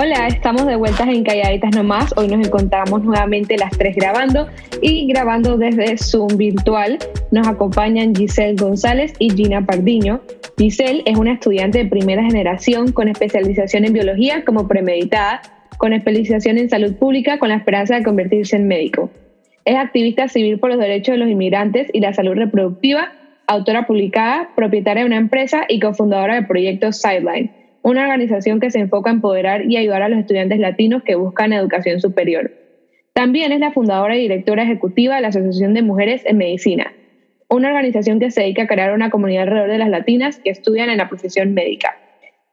Hola, estamos de vueltas en Calladitas Nomás. Hoy nos encontramos nuevamente las tres grabando y grabando desde Zoom virtual. Nos acompañan Giselle González y Gina Pardiño. Giselle es una estudiante de primera generación con especialización en biología como premeditada, con especialización en salud pública con la esperanza de convertirse en médico. Es activista civil por los derechos de los inmigrantes y la salud reproductiva, autora publicada, propietaria de una empresa y cofundadora del proyecto Sideline una organización que se enfoca en empoderar y ayudar a los estudiantes latinos que buscan educación superior. También es la fundadora y directora ejecutiva de la Asociación de Mujeres en Medicina, una organización que se dedica a crear una comunidad alrededor de las latinas que estudian en la profesión médica.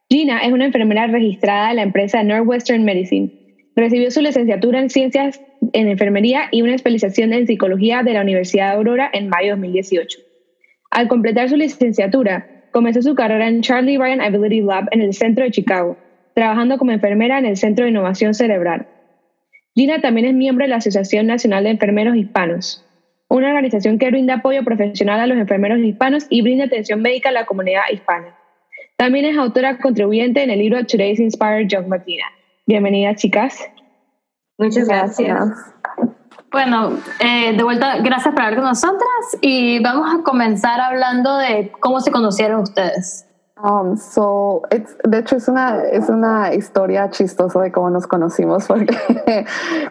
Gina es una enfermera registrada de la empresa Northwestern Medicine. Recibió su licenciatura en Ciencias en Enfermería y una especialización en Psicología de la Universidad de Aurora en mayo de 2018. Al completar su licenciatura, Comenzó su carrera en Charlie Ryan Ability Lab en el centro de Chicago, trabajando como enfermera en el Centro de Innovación Cerebral. Gina también es miembro de la Asociación Nacional de Enfermeros Hispanos, una organización que brinda apoyo profesional a los enfermeros hispanos y brinda atención médica a la comunidad hispana. También es autora contribuyente en el libro Today's Inspired Young Latina. Bienvenida, chicas. Muchas gracias. Bueno, eh, de vuelta, gracias por hablar con nosotras y vamos a comenzar hablando de cómo se conocieron ustedes. Um, so de hecho es una, es una historia chistosa de cómo nos conocimos, porque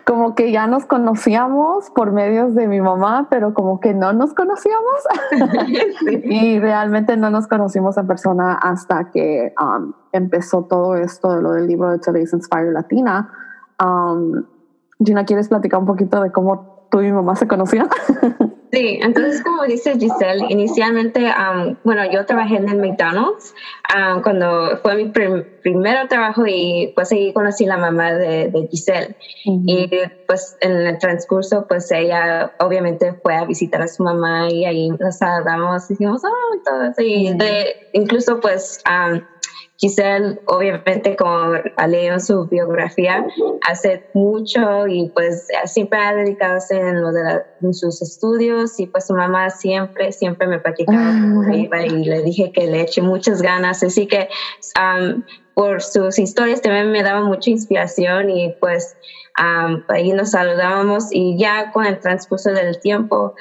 como que ya nos conocíamos por medios de mi mamá, pero como que no nos conocíamos y realmente no nos conocimos en persona hasta que um, empezó todo esto de lo del libro de Today's Inspire Latina. Um, Gina, ¿quieres platicar un poquito de cómo tú y mi mamá se conocían? Sí, entonces como dice Giselle, inicialmente, um, bueno, yo trabajé en el McDonald's um, cuando fue mi primer trabajo y pues ahí conocí la mamá de, Giselle. Y pues en el transcurso, pues ella obviamente fue a visitar a su mamá y ahí nos saludamos, hicimos, oh, y todo eso. Y de, incluso pues... Um, Giselle, obviamente, como leído su biografía, hace mucho y pues siempre ha dedicado en lo de sus estudios y pues su mamá siempre, siempre me platicaba ah. y le dije que le eche muchas ganas. Así que por sus historias también me daba mucha inspiración y pues ahí nos saludábamos y ya con el transcurso del tiempo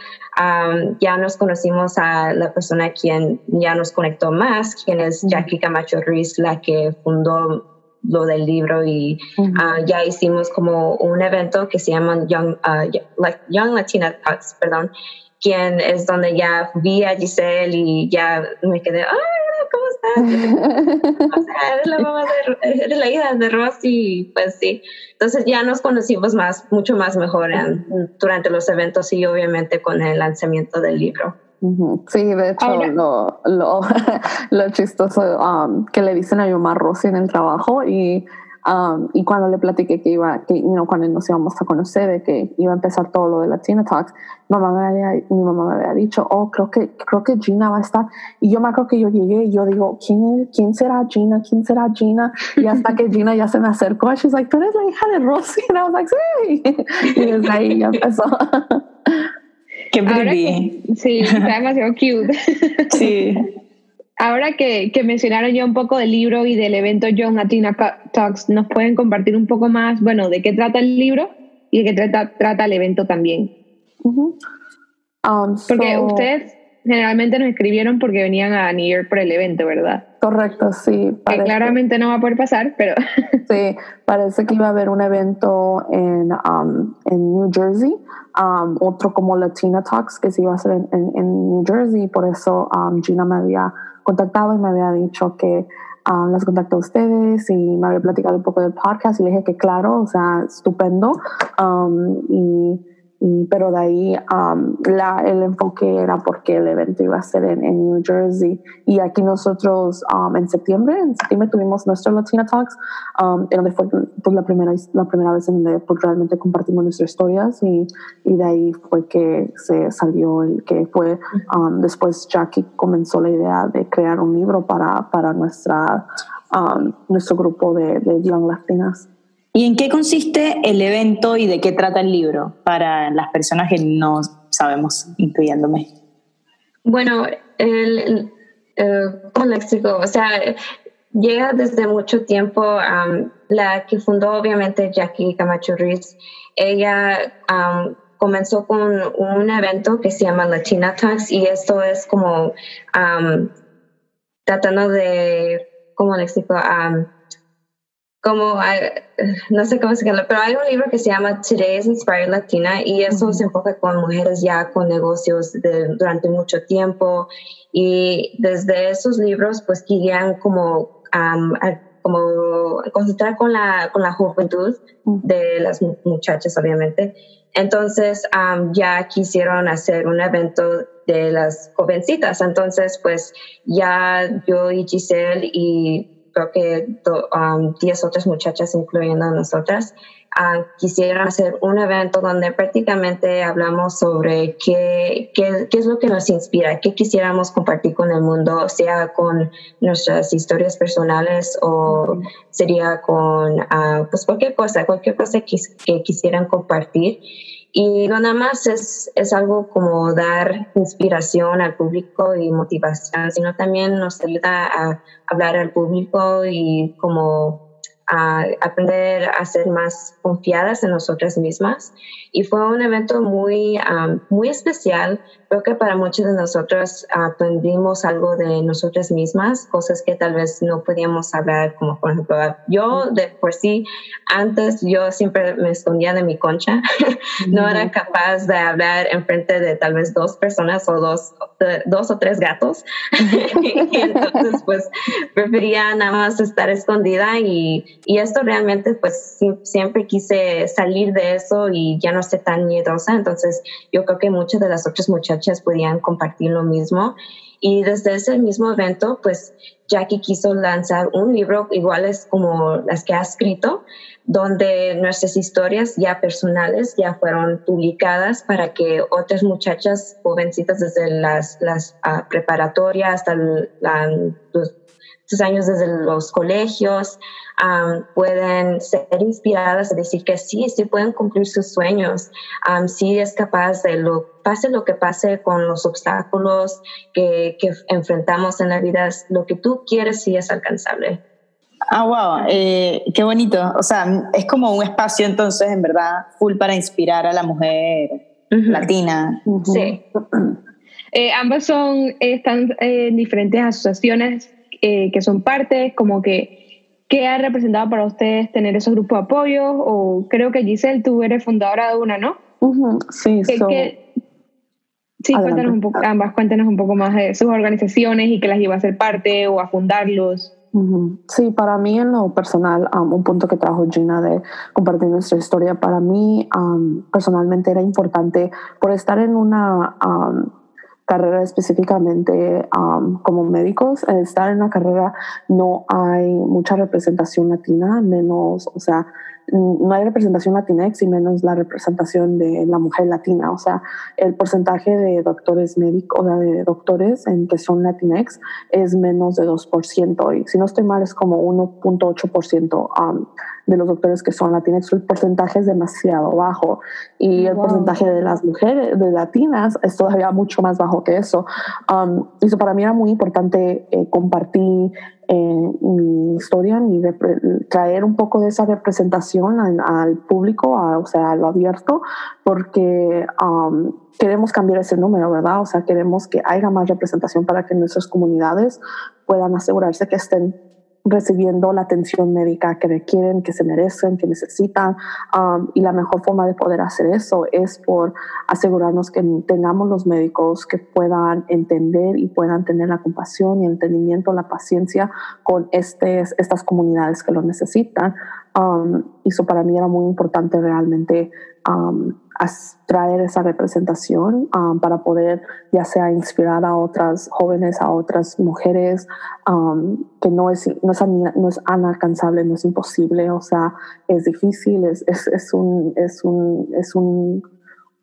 ya nos conocimos a la persona quien ya nos conectó más, quien es Jackie Camacho Ruiz, la que fundó lo del libro y ah, ya hicimos como un evento que se llama Young, uh, Young Latina Talks, perdón, quien es donde ya vi a Giselle y ya me quedé, ¡ay. O sea, eres la mamá de, eres la hija de Rosy, pues sí. Entonces ya nos conocimos más, mucho más mejor durante los eventos y obviamente con el lanzamiento del libro. Sí, de hecho, lo, lo, lo, chistoso um, que le dicen a mi mamá Rosy en el trabajo y Um, y cuando le platiqué que iba, que you know, cuando nos íbamos a conocer, de que iba a empezar todo lo de Latina Talks, mamá me había, mi mamá me había dicho, oh, creo que, creo que Gina va a estar. Y yo me acuerdo que yo llegué y yo digo, ¿quién, quién será Gina? ¿Quién será Gina? Y hasta que Gina ya se me acercó, she's like, tú eres la hija de Rosy. Y I was like, sí. Y desde ahí ya empezó. Qué pretty. Sí, está demasiado cute. Sí. Ahora que, que, mencionaron ya un poco del libro y del evento Young Latina Talks, ¿nos pueden compartir un poco más, bueno, de qué trata el libro y de qué trata, trata el evento también? Um, porque ustedes generalmente nos escribieron porque venían a New York por el evento, ¿verdad? Correcto, sí. Que claramente no va a poder pasar, pero... sí, parece que iba a haber un evento en, um, en New Jersey, um, otro como Latina Talks que se iba a hacer en, en, en New Jersey, por eso Gina me había contactado y me había dicho que um, las contactó a ustedes y me había platicado un poco del podcast y le dije que claro, o sea, estupendo. Um, y pero de ahí um, la, el enfoque era porque el evento iba a ser en, New Jersey y aquí nosotros um, en septiembre, en septiembre tuvimos nuestro Latina Talks, um, donde fue pues, la, primera, la primera vez en donde pues, realmente compartimos nuestras historias y, y, de ahí fue que se salió el que fue, um, después Jackie comenzó la idea de crear un libro para, para nuestra, nuestro grupo de, de Young Latinas. ¿Y en qué consiste el evento y de qué trata el libro para las personas que no sabemos, incluyéndome? Bueno, el, el, el léxico, o sea, llega desde mucho tiempo. la que fundó obviamente Jackie Camacho Ruiz, ella comenzó con un evento que se llama Latina Talks y esto es como tratando de, ¿cómo le explico? Como, no sé cómo se llama, pero hay un libro que se llama Today's Inspired Latina y eso se enfoca con mujeres ya con negocios de, durante mucho tiempo y desde esos libros pues querían como, como concentrar con la, con la juventud de las muchachas obviamente. Entonces ya quisieron hacer un evento de las jovencitas. Entonces, pues ya yo y Giselle y creo que 10 um, otras muchachas, incluyendo a nosotras, uh, quisieron hacer un evento donde prácticamente hablamos sobre qué, qué, qué, es lo que nos inspira, qué quisiéramos compartir con el mundo, sea con nuestras historias personales o sería con uh, pues cualquier cosa, cualquier cosa que, que quisieran compartir. Y no nada más es, es algo como dar inspiración al público y motivación, sino también nos ayuda a hablar al público y como a aprender a ser más confiadas en nosotras mismas. Y fue un evento muy, muy especial. Creo que para muchos de nosotros aprendimos algo de nosotras mismas, cosas que tal vez no podíamos hablar, como por ejemplo, yo de por sí, antes yo siempre me escondía de mi concha, no era capaz de hablar en frente de tal vez dos personas o dos, dos o tres gatos. y entonces pues prefería nada más estar escondida y y esto realmente, pues siempre quise salir de eso y ya no ser tan miedosa. Entonces, yo creo que muchas de las otras muchachas podían compartir lo mismo. Y desde ese mismo evento, pues Jackie quiso lanzar un libro iguales como las que ha escrito, donde nuestras historias ya personales ya fueron publicadas para que otras muchachas jovencitas desde las, las uh, preparatorias hasta la, los, años desde los colegios, pueden ser inspiradas a decir que sí, sí pueden cumplir sus sueños, sí es capaz de lo, pase lo que pase con los obstáculos que, que enfrentamos en la vida, lo que tú quieres sí es alcanzable. Ah, wow, eh, qué bonito. O sea, es como un espacio entonces, en verdad, full para inspirar a la mujer latina. Sí. Eh, ambas son, están en diferentes asociaciones eh, que son parte, como que ¿Qué ha representado para ustedes tener esos grupos de apoyo? O creo que Giselle, tú eres fundadora de una, ¿no? Sí, sí, cuéntanos un poco, ambas, cuéntanos un poco más de sus organizaciones y que las iba a ser parte o a fundarlos. Sí, para mí en lo personal, un punto que trajo Gina de compartir nuestra historia, para mí personalmente era importante por estar en una carrera específicamente como médicos, estar en la carrera no hay mucha representación latina, menos, o sea, no hay representación latinex y menos la representación de la mujer latina. O sea, el porcentaje de doctores médicos, o sea, de doctores en que son latinex es menos de 2%. Y si no estoy mal, es como 1.8% um, de los doctores que son latinex. El porcentaje es demasiado bajo. Y el porcentaje de las mujeres, de latinas, es todavía mucho más bajo que eso. Um, y eso para mí era muy importante eh, compartir en mi historia, ni traer un poco de esa representación al, público, o sea, a lo abierto, porque um, queremos cambiar ese número, ¿verdad? O sea, queremos que haya más representación para que nuestras comunidades puedan asegurarse que estén recibiendo la atención médica que requieren, que se merecen, que necesitan. Um, y la mejor forma de poder hacer eso es por asegurarnos que tengamos los médicos que puedan entender y puedan tener la compasión y el entendimiento, la paciencia con estas comunidades que lo necesitan. Um, y eso para mí era muy importante realmente um, traer esa representación um, para poder ya sea inspirar a otras jóvenes, a otras mujeres, um, que no es, no, es, no es inalcanzable, no es imposible, o sea, es difícil, es, es, es un, es un, es un,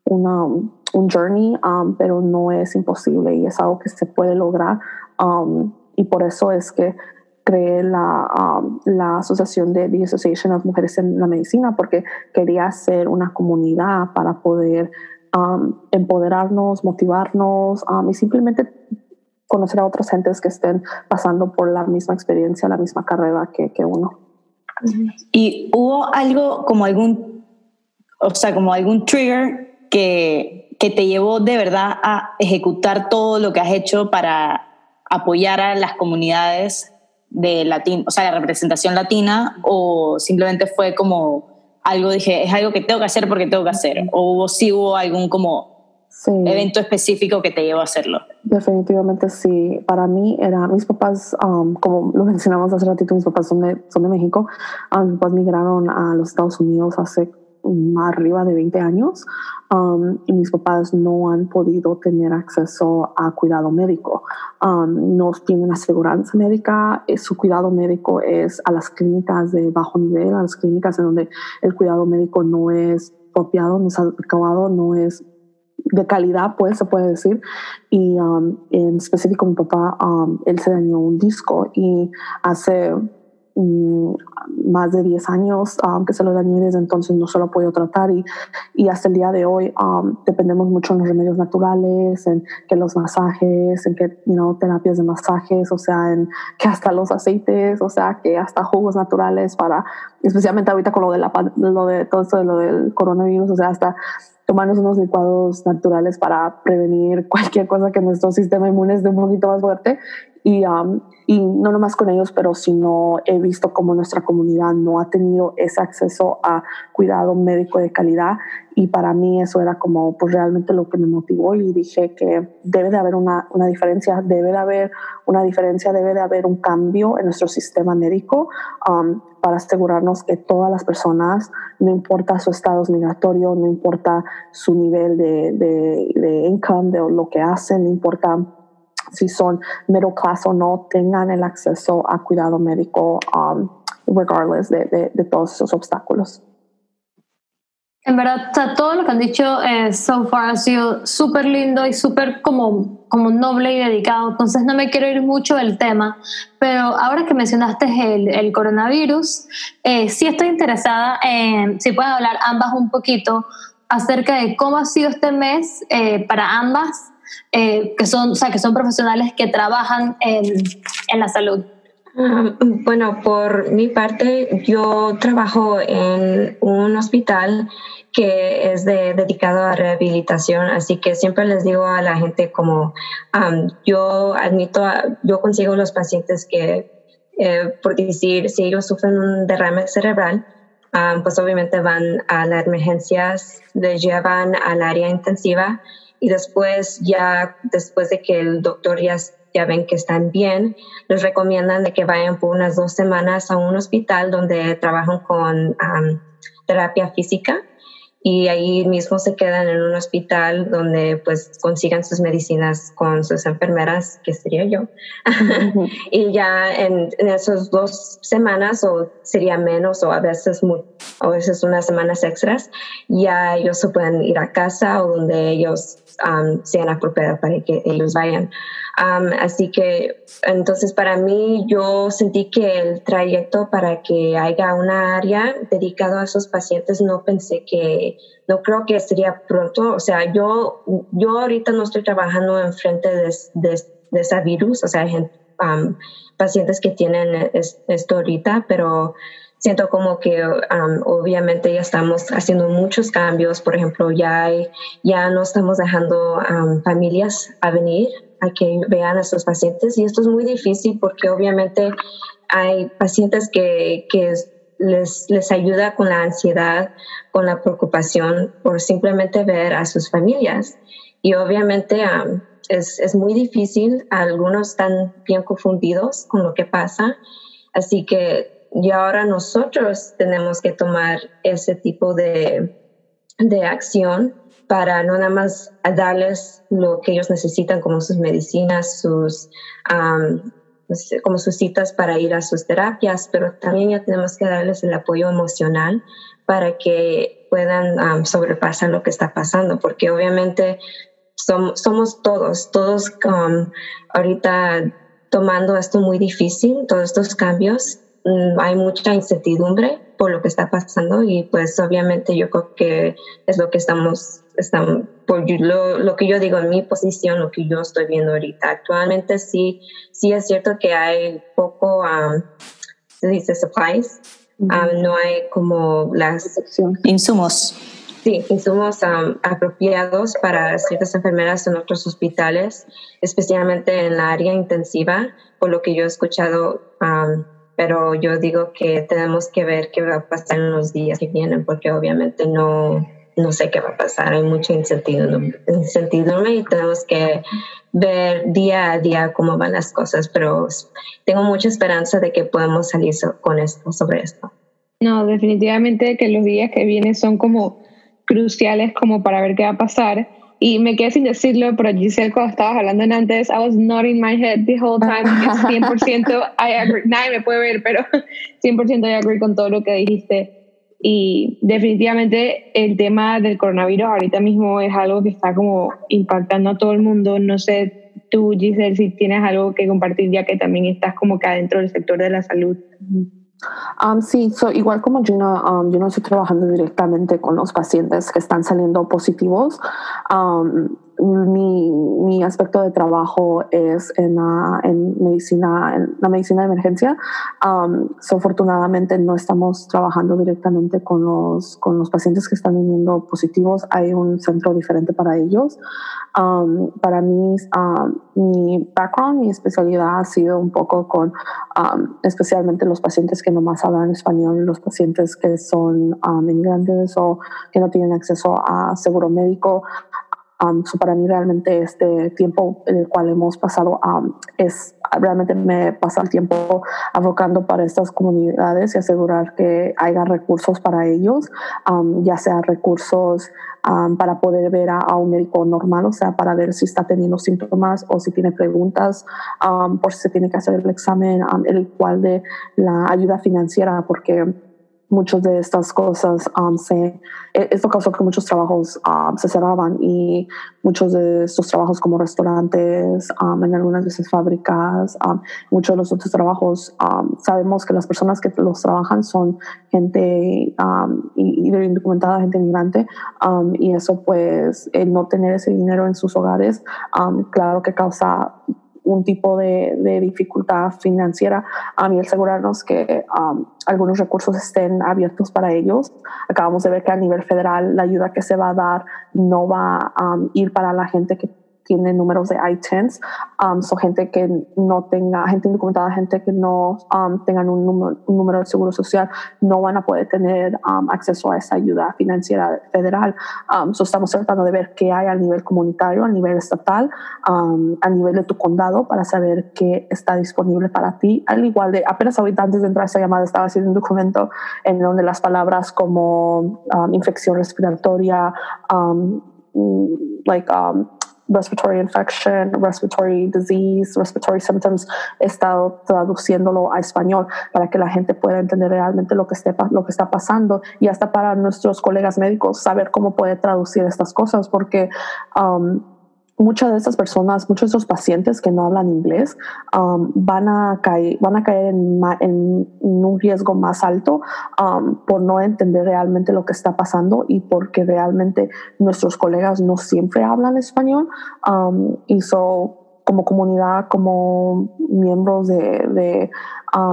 una, un journey, um, pero no es imposible y es algo que se puede lograr. y por eso es que creé la, um, la asociación de The Association of Mujeres en la Medicina porque quería ser una comunidad para poder um, empoderarnos, motivarnos um, y simplemente conocer a otras gentes que estén pasando por la misma experiencia, la misma carrera que, que uno. ¿Y hubo algo como algún, o sea, como algún trigger que, que te llevó de verdad a ejecutar todo lo que has hecho para apoyar a las comunidades de latín, o sea, de representación latina, o simplemente fue como algo, dije, es algo que tengo que hacer porque tengo que hacer, o hubo, sí hubo algún como evento específico que te llevó a hacerlo. Definitivamente sí. Para mí era, mis papás, um, como lo mencionamos hace ratito, mis papás son de, son de México, um, mis papás migraron a los Estados Unidos hace arriba de 20 años um, y mis papás no han podido tener acceso a cuidado médico. Um, no tienen aseguranza médica, eh, su cuidado médico es a las clínicas de bajo nivel, a las clínicas en donde el cuidado médico no es apropiado, no es adecuado, no es de calidad, pues se puede decir. Y um, en específico mi papá, él se dañó un disco y hace Mm, más de 10 años um, que se lo dañé desde entonces no se lo podido tratar y, y hasta el día de hoy um, dependemos mucho en los remedios naturales, en que los masajes, en que you know, terapias de masajes, o sea, en que hasta los aceites, o sea, que hasta jugos naturales para, especialmente ahorita con lo de, la, lo de todo esto de lo del coronavirus, o sea, hasta tomarnos unos licuados naturales para prevenir cualquier cosa que nuestro sistema inmune esté un poquito más fuerte y, um, y no nomás con ellos, pero sino he visto como nuestra comunidad no ha tenido ese acceso a cuidado médico de calidad. Y para mí eso era como pues realmente lo que me motivó y dije que debe de haber una, una diferencia, debe de haber una diferencia, debe de haber un cambio en nuestro sistema médico um, para asegurarnos que todas las personas, no importa su estado migratorio, no importa su nivel de, de, de income, de lo que hacen, no importa si son middle class o no, tengan el acceso a cuidado médico, um, regardless de, de, todos esos obstáculos. En verdad, todo lo que han dicho eh, so far ha sido súper lindo y súper como, como noble y dedicado, entonces no me quiero ir mucho del tema, pero ahora que mencionaste el, el coronavirus, eh, sí estoy interesada en, si pueden hablar ambas un poquito acerca de cómo ha sido este mes eh, para ambas eh, que, son, o sea, que son profesionales que trabajan en, en la salud? Ah, bueno, por mi parte, yo trabajo en un hospital que es de, dedicado a rehabilitación, así que siempre les digo a la gente como yo admito, yo consigo los pacientes que, eh, por decir, si ellos sufren un derrame cerebral, pues obviamente van a las emergencias, les llevan al área intensiva y después ya, después de que el doctor ya, ya ven que están bien, les recomiendan de que vayan por unas dos semanas a un hospital donde trabajan con terapia física y ahí mismo se quedan en un hospital donde pues consigan sus medicinas con sus enfermeras, que sería yo. y ya en, en, esas dos semanas o sería menos o a veces muy, a veces unas semanas extras, ya ellos se pueden ir a casa o donde ellos um, sean apropiados para que ellos vayan. Um, así que entonces para mí yo sentí que el trayecto para que haya una área dedicada a esos pacientes no pensé que, no creo que sería pronto. O sea, yo, yo ahorita no estoy trabajando en frente de, de, de ese virus, o sea, hay um, pacientes que tienen esto ahorita, pero siento como que um, obviamente ya estamos haciendo muchos cambios. Por ejemplo, ya, ya no estamos dejando familias a venir a que vean a sus pacientes y esto es muy difícil porque obviamente hay pacientes que, que les, les ayuda con la ansiedad, con la preocupación por simplemente ver a sus familias. Y obviamente es, es, muy difícil, algunos están bien confundidos con lo que pasa, así que ya ahora nosotros tenemos que tomar ese tipo de, de acción para no nada más darles lo que ellos necesitan como sus medicinas, sus como sus citas para ir a sus terapias, pero también ya tenemos que darles el apoyo emocional para que puedan sobrepasar lo que está pasando, porque obviamente somos todos, todos ahorita tomando esto muy difícil, todos estos cambios, hay mucha incertidumbre por lo que está pasando y pues obviamente yo creo que es lo que estamos están por lo, lo, que yo digo en mi posición, lo que yo estoy viendo ahorita. Actualmente sí, sí es cierto que hay poco, um, se dice supplies, um, no hay como las insumos. Sí, insumos um, apropiados para ciertas enfermeras en otros hospitales, especialmente en la área intensiva, por lo que yo he escuchado pero yo digo que tenemos que ver qué va a pasar en los días que vienen, porque obviamente no, no sé qué va a pasar, hay mucha incertidumbre, incertidumbre y tenemos que ver día a día cómo van las cosas, pero tengo mucha esperanza de que podamos salir con esto, sobre esto. No, definitivamente que los días que vienen son como cruciales como para ver qué va a pasar y me quedé sin decirlo, pero Giselle, cuando estabas hablando en antes, I was nodding my head the whole time. 100% I agree. Nadie me puede ver, pero 100% I agree con todo lo que dijiste. Y definitivamente el tema del coronavirus ahorita mismo es algo que está como impactando a todo el mundo. No sé tú, Giselle, si tienes algo que compartir ya que también estás como que adentro del sector de la salud. Um, sí, igual como Gina, um, yo no estoy trabajando directamente con los pacientes que están saliendo positivos. Um, mi, mi, aspecto de trabajo es en la, en medicina, en la medicina de emergencia. Um, afortunadamente no estamos trabajando directamente con los, con los pacientes que están viniendo positivos. Hay un centro diferente para ellos. Um, para mí, um, mi background, mi especialidad ha sido un poco con especialmente los pacientes que no más hablan español, los pacientes que son inmigrantes o que no tienen acceso a seguro médico. Um, para mí realmente este tiempo en el cual hemos pasado um, es realmente me pasa el tiempo abocando para estas comunidades y asegurar que haya recursos para ellos, um, ya sea recursos para poder ver a, un médico normal, o sea, para ver si está teniendo síntomas o si tiene preguntas, por si se tiene que hacer el examen, el cual de la ayuda financiera, porque muchas de estas cosas um, se, e, esto causó que muchos trabajos um, se cerraban y muchos de estos trabajos como restaurantes, um, en algunas veces fábricas, muchos de los otros trabajos, sabemos que las personas que los trabajan son gente indocumentada, gente inmigrante, y eso pues el no tener ese dinero en sus hogares, claro que causa un tipo de, dificultad financiera um, y asegurarnos que um, algunos recursos estén abiertos para ellos. Acabamos de ver que a nivel federal la ayuda que se va a dar no va a ir para la gente que tiene números de I-10s, um, son gente que no tenga, gente indocumentada, gente que no um, tengan un número, un número, de seguro social, no van a poder tener um, acceso a esa ayuda financiera federal. Um, estamos tratando de ver qué hay a nivel comunitario, a nivel estatal, um, a nivel de tu condado, para saber qué está disponible para ti. Al igual de, apenas ahorita antes de entrar a esta llamada, estaba haciendo un documento en donde las palabras como infección respiratoria, like respiratory infection, respiratory disease, respiratory symptoms, he estado traduciéndolo a español para que la gente pueda entender realmente lo que, esté, lo que está pasando y hasta para nuestros colegas médicos saber cómo puede traducir estas cosas porque um, muchas de estas personas, muchos de estos pacientes que no hablan inglés um, van, a caer, van a caer en, un riesgo más alto um, por no entender realmente lo que está pasando y porque realmente nuestros colegas no siempre hablan español. Um, y so, como comunidad, como miembros de, de,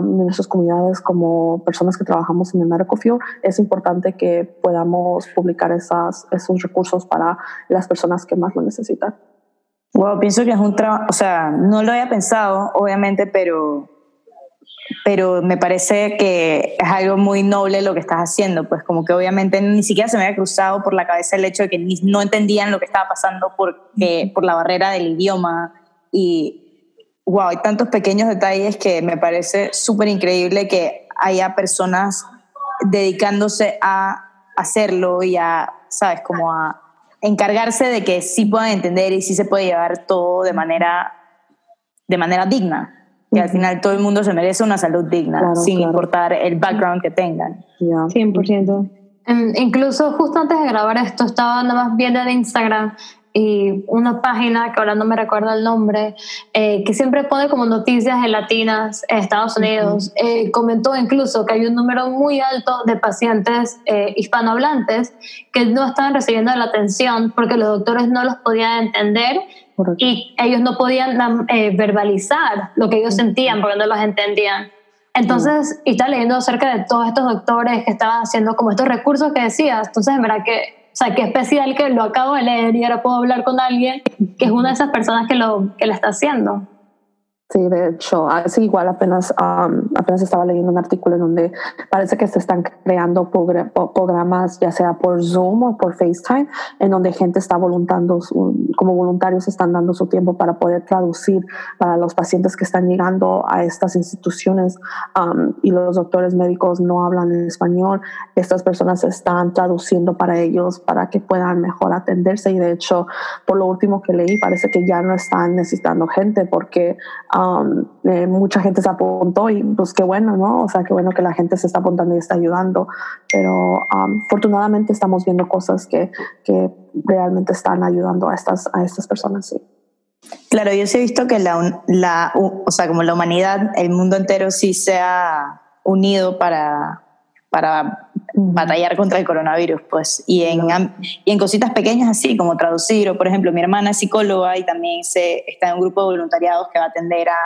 nuestras comunidades, como personas que trabajamos en el Medical es importante que podamos publicar esas, esos recursos para las personas que más lo necesitan. Wow, pienso que es un trabajo, o sea, no lo había pensado, obviamente, pero, pero me parece que es algo muy noble lo que estás haciendo, pues como que obviamente ni siquiera se me había cruzado por la cabeza el hecho de que no entendían lo que estaba pasando porque, por la barrera del idioma y wow, hay tantos pequeños detalles que me parece súper increíble que haya personas dedicándose a hacerlo y a, sabes, como a encargarse de que sí puedan entender y sí se puede llevar todo de manera, de manera digna. Que al final todo el mundo se merece una salud digna, sin importar el background que tengan. 100%. incluso justo antes de grabar esto, estaba nada más viendo en Instagram y una página que ahora no me recuerdo el nombre, eh, que siempre pone como noticias en latinas en Estados Unidos, eh, comentó incluso que hay un número muy alto de pacientes eh, hispanohablantes que no estaban recibiendo la atención porque los doctores no los podían entender y ellos no podían verbalizar lo que ellos sentían porque no los entendían. Entonces, y estaba leyendo acerca de todos estos doctores que estaban haciendo como estos recursos que decías. Entonces, en verdad que, o sea, qué especial que lo acabo de leer y ahora puedo hablar con alguien que es una de esas personas que lo, que lo está haciendo. Sí, de hecho, así igual apenas, apenas estaba leyendo un artículo en donde parece que se están creando programas, ya sea por Zoom o por FaceTime, en donde gente está voluntando, como voluntarios están dando su tiempo para poder traducir para los pacientes que están llegando a estas instituciones y los doctores médicos no hablan español. Estas personas están traduciendo para ellos para que puedan mejor atenderse y de hecho, por lo último que leí, parece que ya no están necesitando gente porque Um, eh, mucha gente se apuntó y pues qué bueno, ¿no? O sea, qué bueno que la gente se está apuntando y está ayudando, pero um, afortunadamente estamos viendo cosas que, que realmente están ayudando a estas, a estas personas, sí. Claro, yo sí he visto que la, la, o sea, como la humanidad, el mundo entero sí se ha unido para, para batallar contra el coronavirus, pues, y en, y en cositas pequeñas así, como traducir, o por ejemplo, mi hermana es psicóloga y también se, está en un grupo de voluntariados que va a atender a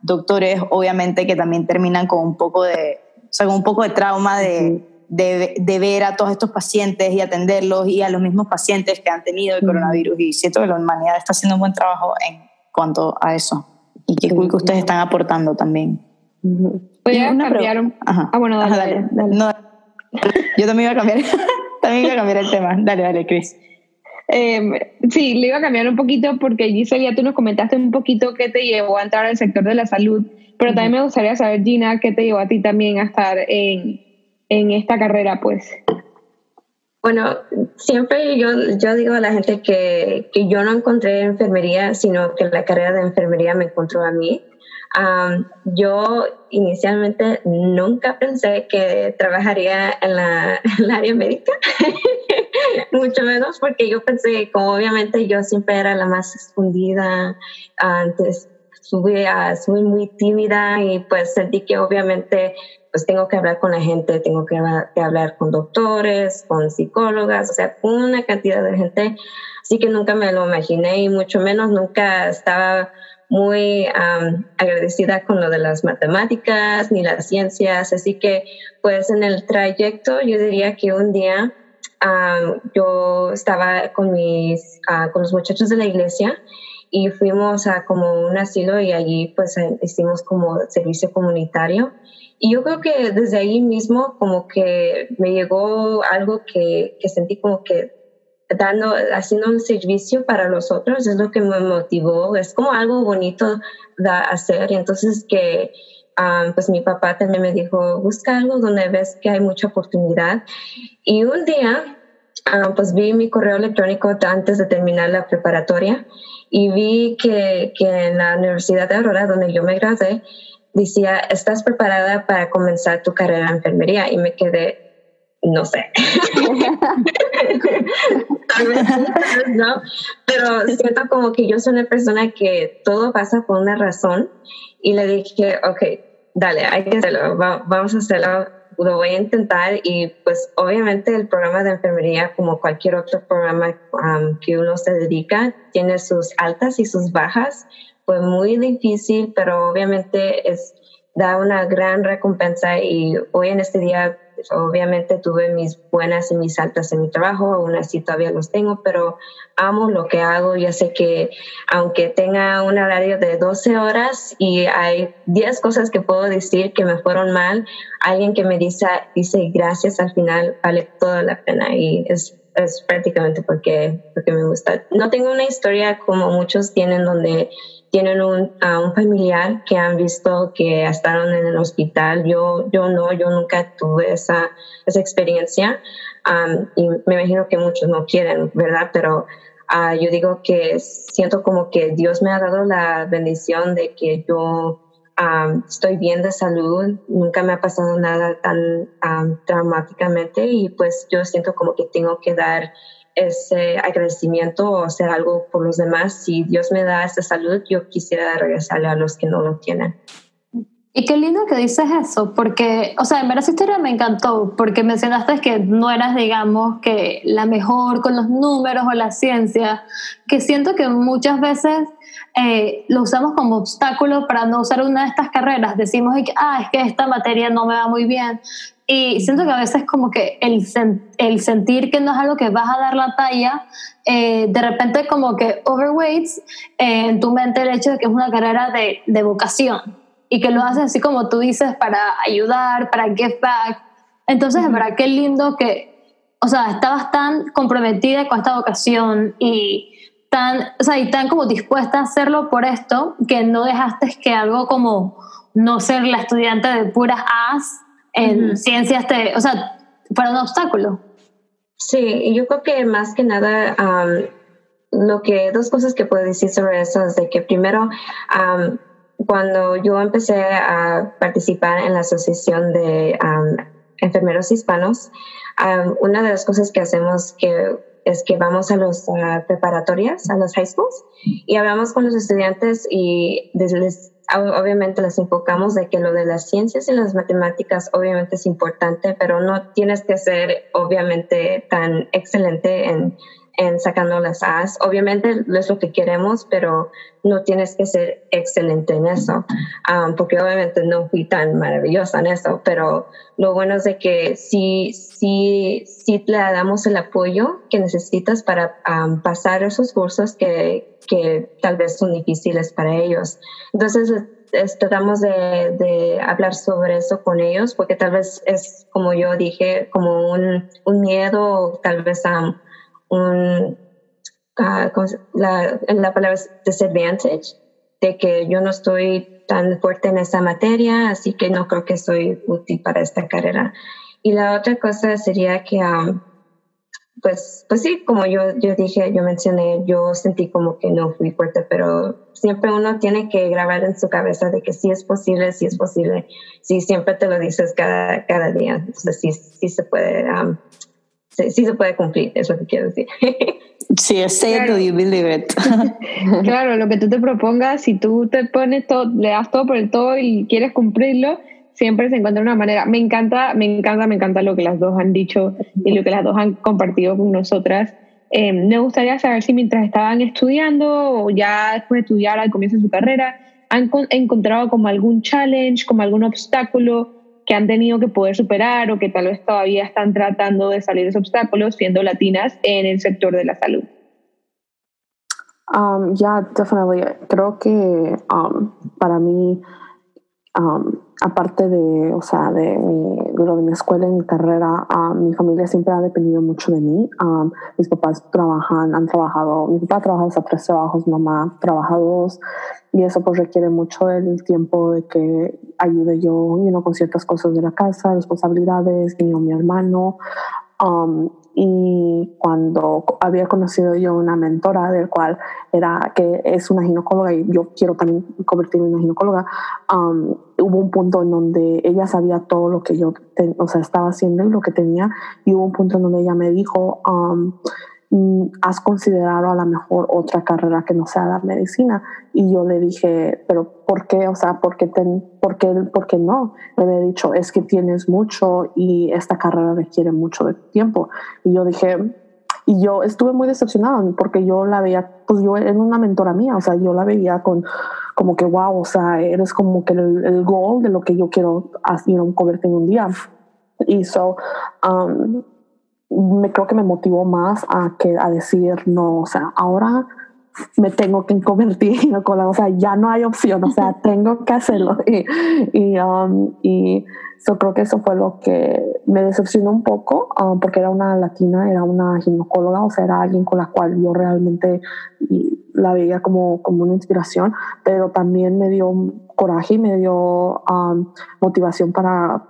doctores, obviamente, que también terminan con un poco de, o sea, con un poco de trauma de, de, de, ver a todos estos pacientes y atenderlos y a los mismos pacientes que han tenido el coronavirus, y siento que la humanidad está haciendo un buen trabajo en cuanto a eso, y qué cool que ustedes están aportando también. Voy a cambiar un... Ah, bueno, dale, dale. Yo también iba a cambiar, también iba a cambiar el tema. Dale, dale, Cris. Eh, sí, le iba a cambiar un poquito porque Giselle ya tú nos comentaste un poquito qué te llevó a entrar al sector de la salud, pero también me gustaría saber, Gina, qué te llevó a ti también a estar en, en esta carrera, pues. Bueno, siempre yo, yo digo a la gente que, que yo no encontré enfermería, sino que la carrera de enfermería me encontró a mí yo inicialmente nunca pensé que trabajaría en, la, el área médica, mucho menos porque yo pensé, como obviamente yo siempre era la más escondida, antes subí a, soy muy tímida y pues sentí que obviamente pues tengo que hablar con la gente, tengo que, que hablar con doctores, con psicólogas, o sea, una cantidad de gente, así que nunca me lo imaginé y mucho menos nunca estaba muy agradecida con lo de las matemáticas ni las ciencias, así que pues en el trayecto yo diría que un día yo estaba con mis ah, con los muchachos de la iglesia y fuimos a como un asilo y allí pues hicimos como servicio comunitario. Y yo creo que desde ahí mismo como que me llegó algo que, que sentí como que dando, haciendo un servicio para los otros, es lo que me motivó, es como algo bonito de hacer, y entonces que um, pues mi papá también me dijo, busca algo donde ves que hay mucha oportunidad, y un día um, pues vi mi correo electrónico antes de terminar la preparatoria, y vi que, que en la Universidad de Aurora, donde yo me gradué, decía, estás preparada para comenzar tu carrera en enfermería, y me quedé, no sé. no, pero siento como que yo soy una persona que todo pasa por una razón y le dije, ok, dale, hay que hacerlo, vamos a hacerlo, lo voy a intentar y pues obviamente el programa de enfermería, como cualquier otro programa um, que uno se dedica, tiene sus altas y sus bajas. Fue muy difícil, pero obviamente es da una gran recompensa y hoy en este día obviamente tuve mis buenas y mis altas en mi trabajo, aún así todavía los tengo, pero amo lo que hago. Ya sé que aunque tenga un horario de 12 horas y hay 10 cosas que puedo decir que me fueron mal, alguien que me dice, dice gracias al final vale toda la pena y es es prácticamente porque, porque me gusta. No tengo una historia como muchos tienen donde tienen un, a un familiar que han visto que estaban en el hospital. Yo, yo no, yo nunca tuve esa, esa experiencia y me imagino que muchos no quieren, ¿verdad? Pero uh, yo digo que siento como que Dios me ha dado la bendición de que yo estoy bien de salud, nunca me ha pasado nada tan traumáticamente y pues yo siento como que tengo que dar ese agradecimiento o hacer algo por los demás. Si Dios me da esa salud, yo quisiera regresarle a los que no lo tienen. Y qué lindo que dices eso, porque, o sea, en verdad esa historia me encantó, porque mencionaste que no eras, digamos, que la mejor con los números o la ciencia, que siento que muchas veces eh, lo usamos como obstáculo para no usar una de estas carreras. Decimos, ah, es que esta materia no me va muy bien. Y siento que a veces como que el, el sentir que no es algo que vas a dar la talla, eh, de repente como que overweights eh, en tu mente el hecho de que es una carrera de, de vocación y que lo haces así como tú dices para ayudar, para give back. Entonces, es verdad, qué lindo que, o sea, estabas tan comprometida con esta vocación y tan, o sea, y tan como dispuesta a hacerlo por esto, que no dejaste que algo como no ser la estudiante de puras A's en ciencias, te, o sea, fuera un obstáculo. Sí, yo creo que más que nada, lo que, dos cosas que puedo decir sobre eso es de que primero, cuando yo empecé a participar en la Asociación de Enfermeros Hispanos, una de las cosas que hacemos que es que vamos a las preparatorias, a las high schools, y hablamos con los estudiantes y les, obviamente les enfocamos de que lo de las ciencias y las matemáticas obviamente es importante, pero no tienes que ser obviamente tan excelente en en sacando las A's. Obviamente es lo que queremos, pero no tienes que ser excelente en eso, um, porque obviamente no fui tan maravillosa en eso, pero lo bueno es de que sí, sí, sí le damos el apoyo que necesitas para um, pasar esos cursos que, que tal vez son difíciles para ellos. Entonces, tratamos de, de, hablar sobre eso con ellos, porque tal vez es, como yo dije, como un, un miedo, tal vez um, un, uh, la, la palabra disadvantage, de que yo no estoy tan fuerte en esa materia, así que no creo que soy útil para esta carrera. Y la otra cosa sería que, um, pues, pues sí, como yo, yo dije, yo mencioné, yo sentí como que no fui fuerte, pero siempre uno tiene que grabar en su cabeza de que sí es posible, sí es posible, sí siempre te lo dices cada, cada día, entonces sí, sí se puede um, sí, se puede cumplir, es lo que quiero decir. Sí, es claro. you believe it. claro, lo que tú te propongas, si tú te pones todo, le das todo por el todo y quieres cumplirlo, siempre se encuentra una manera. Me encanta, me encanta, me encanta lo que las dos han dicho y lo que las dos han compartido con nosotras. Eh, me gustaría saber si mientras estaban estudiando o ya después de estudiar al comienzo de su carrera, han encontrado como algún challenge, como algún obstáculo que han tenido que poder superar o que tal vez todavía están tratando de salir de esos obstáculos siendo latinas en el sector de la salud? Um, yeah, definitely. Creo que um, para mí, aparte de, o sea, de, mi, de lo de mi escuela y mi carrera, mi familia siempre ha dependido mucho de mí. mis papás trabajan, han trabajado, mi papá trabaja hasta tres trabajos, mamá trabaja dos y eso pues requiere mucho el tiempo de que ayude yo you know, con ciertas cosas de la casa, responsabilidades, niño, mi hermano. Y cuando había conocido yo una mentora del cual era que es una ginecóloga y yo quiero también convertirme en una ginecóloga, um, hubo un punto en donde ella sabía todo lo que yo o sea, estaba haciendo y lo que tenía y hubo un punto en donde ella me dijo, um, has considerado a lo mejor otra carrera que no sea la medicina. Y yo le dije, pero ¿por qué? O sea, ¿por qué, por qué, por qué no? Me había dicho, es que tienes mucho y esta carrera requiere mucho de tiempo. Y yo dije, y yo estuve muy decepcionada porque yo la veía, pues yo era una mentora mía, o sea, yo la veía con como que, wow, o sea, eres como que el, el goal de lo que yo quiero hacer, convertir en un día. Y so, um, me creo que me motivó más a que a decir no, o sea, ahora me tengo que convertir en o sea, ya no hay opción, o sea, tengo que hacerlo. Y, y, um, y yo creo que eso fue lo que me decepcionó un poco, um, porque era una latina, era una ginecóloga, o sea, era alguien con la cual yo realmente la veía como, como una inspiración, pero también me dio coraje y me dio um, motivación para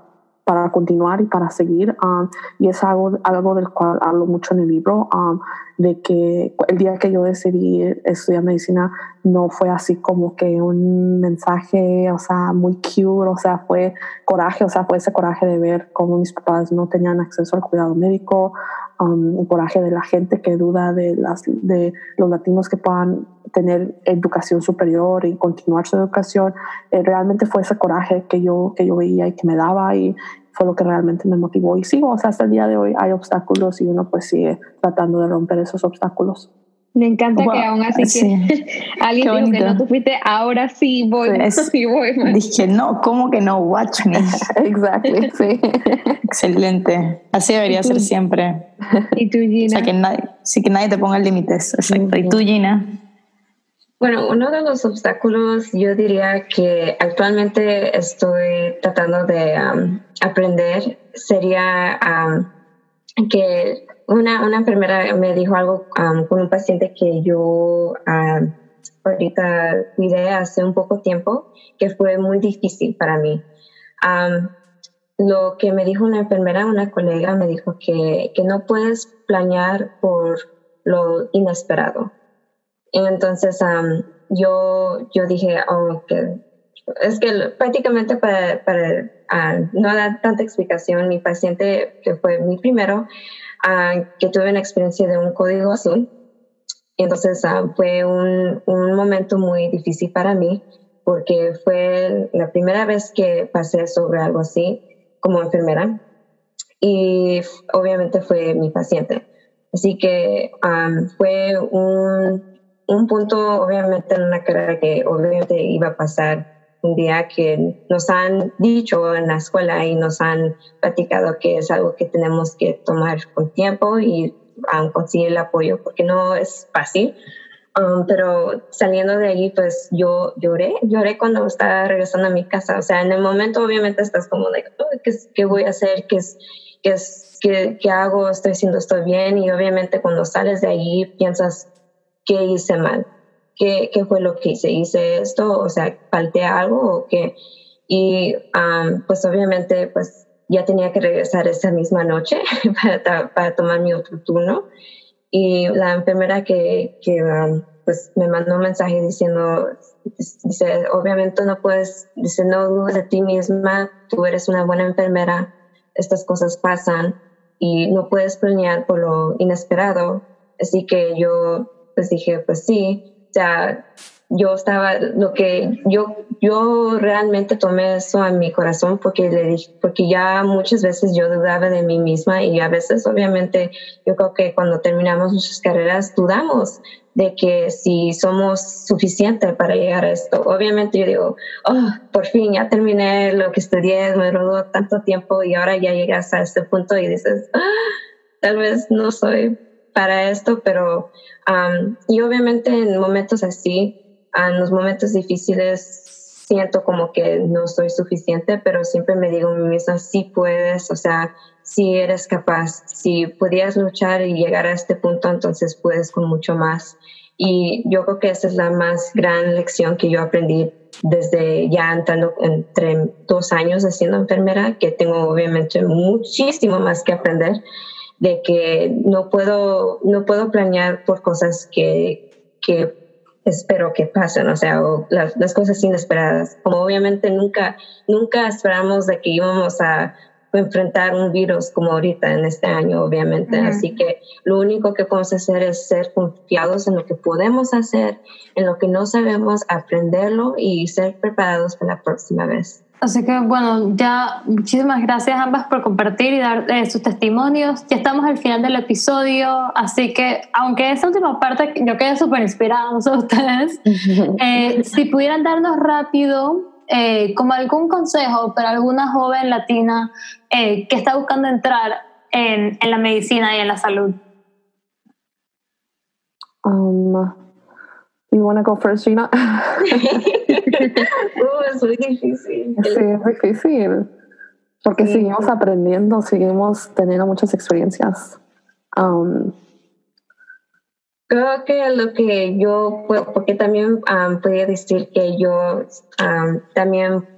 para continuar y para seguir. Um, y es algo, algo del cual hablo mucho en el libro, um, de que el día que yo decidí estudiar medicina no fue así como que un mensaje, o sea, muy cute, o sea, fue coraje, o sea, fue ese coraje de ver cómo mis papás no tenían acceso al cuidado médico, um, coraje de la gente que duda de, las, de los latinos que puedan tener educación superior y continuar su educación. Eh, realmente fue ese coraje que yo, que yo veía y que me daba y fue lo que realmente me motivó. Y sigo, o sea, hasta el día de hoy hay obstáculos y uno pues sigue tratando de romper esos obstáculos. Me encanta que aún así que alguien dijo que no tú fuiste, ahora sí voy, sí. voy. Dije, no, ¿cómo que no? Watch me. Exacto, sí. Excelente. Así debería ser siempre. ¿Y tú, Gina? O sea, que nadie, sí, que nadie te ponga límites. Exacto. ¿Y tú, Gina? Bueno, uno de los obstáculos yo diría que actualmente estoy tratando de aprender sería que una, una, enfermera me dijo algo con un paciente que yo ahorita cuidé hace un poco tiempo que fue muy difícil para mí. lo que me dijo una enfermera, una colega, me dijo que, que no puedes planear por lo inesperado entonces yo, yo dije, oh, que es que prácticamente para, para ah, no dar tanta explicación, mi paciente, que fue mi primero, uh, que tuve una experiencia de un código azul, entonces uh, fue un, un, momento muy difícil para mí porque fue la primera vez que pasé sobre algo así como enfermera. Y obviamente fue mi paciente. Así que fue un, un punto, obviamente, en una carrera que obviamente iba a pasar un día que nos han dicho en la escuela y nos han platicado que es algo que tenemos que tomar con tiempo y um, conseguir el apoyo porque no es fácil. Um, pero saliendo de allí, pues yo lloré, lloré cuando estaba regresando a mi casa. O sea, en el momento obviamente estás como ¿qué, ¿qué, voy a hacer? ¿Qué, es, qué, es, qué, qué hago? ¿Estoy haciendo esto bien? Y obviamente cuando sales de allí piensas, qué hice mal, qué, qué fue lo que hice, hice esto, o sea, falté algo o qué. Y pues obviamente pues ya tenía que regresar esa misma noche para, para tomar mi otro turno. Y la enfermera que, que pues me mandó un mensaje diciendo, dice, obviamente no puedes, dice, no dudes de ti misma, tú eres una buena enfermera, estas cosas pasan y no puedes planear por lo inesperado. Así que yo pues dije, pues sí, o sea, yo estaba, lo que yo, yo realmente tomé eso a mi corazón porque le dije, porque ya muchas veces yo dudaba de mí misma y a veces obviamente yo creo que cuando terminamos nuestras carreras dudamos de que si somos suficientes para llegar a esto. Obviamente yo digo, oh, por fin ya terminé lo que estudié, me rodó tanto tiempo y ahora ya llegas a este punto y dices, ah, tal vez no soy para esto, pero y obviamente en momentos así, en los momentos difíciles, siento como que no soy suficiente, pero siempre me digo a mí misma, sí puedes, o sea, si eres capaz, si podías luchar y llegar a este punto, entonces puedes con mucho más. Y yo creo que esa es la más gran lección que yo aprendí desde ya entrando entre dos años haciendo enfermera, que tengo obviamente muchísimo más que aprender de que no puedo, no puedo planear por cosas que, que espero que pasen, o sea, o las, las, cosas inesperadas. Como obviamente nunca, nunca esperamos de que íbamos a enfrentar un virus como ahorita en este año, obviamente. Así que lo único que podemos hacer es ser confiados en lo que podemos hacer, en lo que no sabemos, aprenderlo y ser preparados para la próxima vez. Así que bueno, ya muchísimas gracias ambas por compartir y dar eh, sus testimonios. Ya estamos al final del episodio, así que aunque esa última parte yo quedé súper inspirada, no sé ustedes, eh, si pudieran darnos rápido eh, como algún consejo para alguna joven latina que está buscando entrar en, en, la medicina y en la salud. Um, You wanna go first, Gina? es muy difícil. Sí, es difícil. Porque seguimos aprendiendo, seguimos teniendo muchas experiencias. Um, Creo que lo que yo, porque también um, podría decir que yo um, también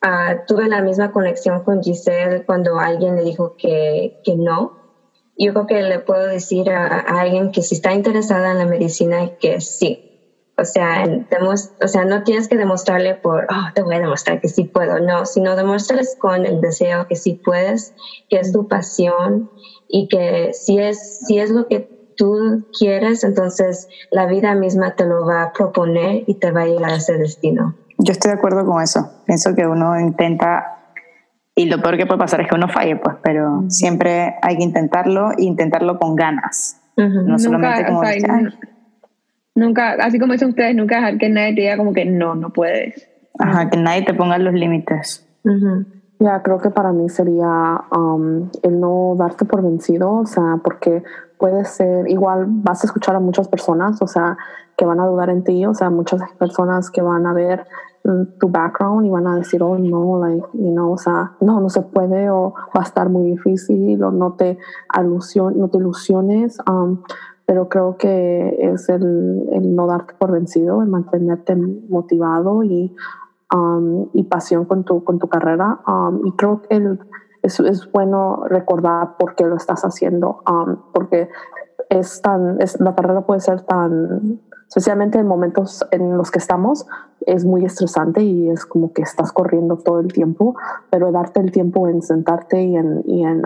ah, tuve la misma conexión con Giselle cuando alguien le dijo que, que no. Yo creo que le puedo decir a, a alguien que si está interesada en la medicina que sí, o sea, o sea, no tienes que demostrarle por, oh, te voy a demostrar que sí puedo, no, sino demostrarles con el deseo que sí puedes, que es tu pasión y que si es, si es lo que tú quieres, entonces la vida misma te lo va a proponer y te va a llevar a ese destino. Yo estoy de acuerdo con eso. Pienso que uno intenta, y lo peor que puede pasar es que uno falle, pues, pero siempre hay que intentarlo e intentarlo con ganas. No solamente como... Nunca, así como dicen ustedes, nunca dejar que nadie te diga como que no, no puedes. Ajá, que nadie te ponga los límites. Ya, creo que para mí sería um, el no darte por vencido, o sea, porque puede ser, igual vas a escuchar a muchas personas, o sea, que van a dudar en ti, o sea, muchas personas que van a ver mm, tu background y van a decir, oh, no, like, you know, o sea, no, no se puede, o va a estar muy difícil, o no te, alusion, no te ilusiones. Um, pero creo que es el, el, no darte por vencido, el mantenerte motivado y, um, y pasión con tu, con tu carrera. Um, y creo que el, es, es, bueno recordar por qué lo estás haciendo, um, porque es tan, es, la carrera puede ser tan, especialmente en momentos en los que estamos, es muy estresante y es como que estás corriendo todo el tiempo, pero darte el tiempo en sentarte y en, y en,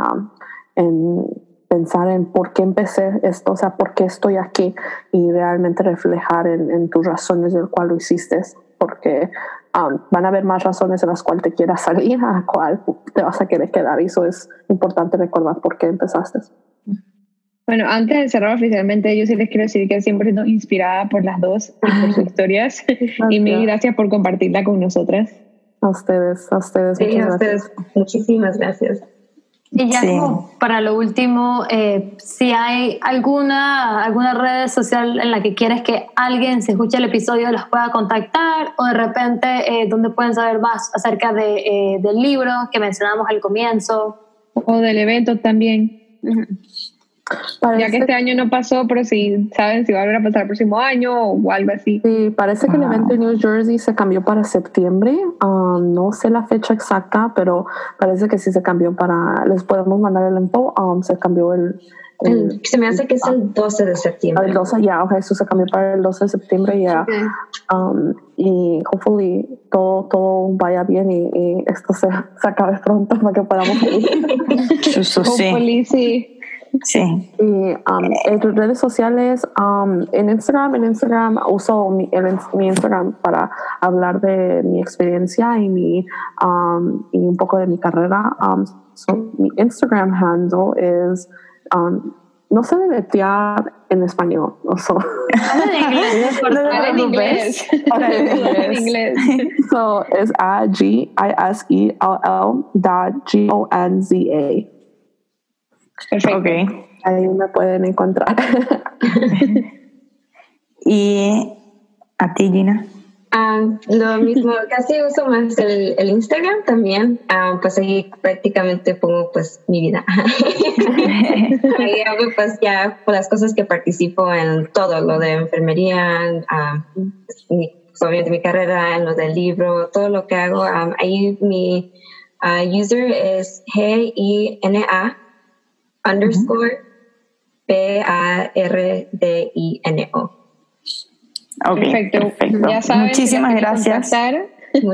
en pensar en por qué empecé esto, o sea, por qué estoy aquí y realmente reflejar en, tus razones del cual lo hiciste, porque um, van a haber más razones en las cuales te quieras salir, a cuál te vas a querer quedar y eso es importante recordar por qué empezaste. Bueno, antes de cerrar oficialmente, yo sí les quiero decir que siempre siendo inspirada por las dos y por sus historias. y mil gracias por compartirla con nosotras. A ustedes, a ustedes. Sí, a ustedes. Muchísimas gracias. Y ya como para lo último, eh, si hay alguna, alguna red social en la que quieres que alguien se escuche el episodio los pueda contactar o de repente eh, donde pueden saber más acerca de, eh, del libro que mencionamos al comienzo. O del evento también. Ya que este año no pasó, pero si saben si va a volver a pasar el próximo año o algo así. Sí, parece que el evento en New Jersey se cambió para septiembre. Um, no sé la fecha exacta, pero parece que sí se cambió para. Les podemos mandar el info. Um, se cambió el, se me hace que es el 12 de septiembre. El 12, ya, ok, eso se cambió para el 12 de septiembre, ya. Um, y hopefully todo, todo vaya bien y, esto se, se acabe pronto para que podamos ir. hopefully, sí. Sí. Y um, en redes sociales, um, en Instagram, en Instagram uso mi, mi, Instagram para hablar de mi experiencia y, mi, um, y un poco de mi carrera. Um, mi Instagram handle es, um, no sé deletrear en español. So. en inglés. en inglés. en inglés. So es A G I S E L L dot G Perfecto. Ahí me pueden encontrar. ¿Y a ti, Gina? Ah, lo mismo, casi uso más el, el Instagram también, ah, pues ahí prácticamente pongo pues mi vida. ahí hago pues ya por las cosas que participo en todo, lo de enfermería, uh, mi, obviamente mi carrera, en lo del libro, todo lo que hago. ahí mi user es G-I-N-A underscore P-A-R-D-I-N-O. perfecto. Ya saben Muchísimas gracias.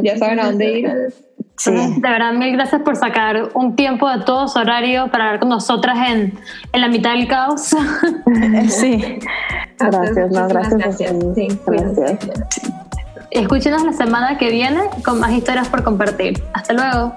ya saben a dónde ir. Sí. De verdad, mil gracias por sacar un tiempo de todo su horario para hablar con nosotras en, en la mitad del caos. sí. Gracias, no, gracias. Gracias. Sí, gracias. Escúchenos la semana que viene con más historias por compartir. Hasta luego.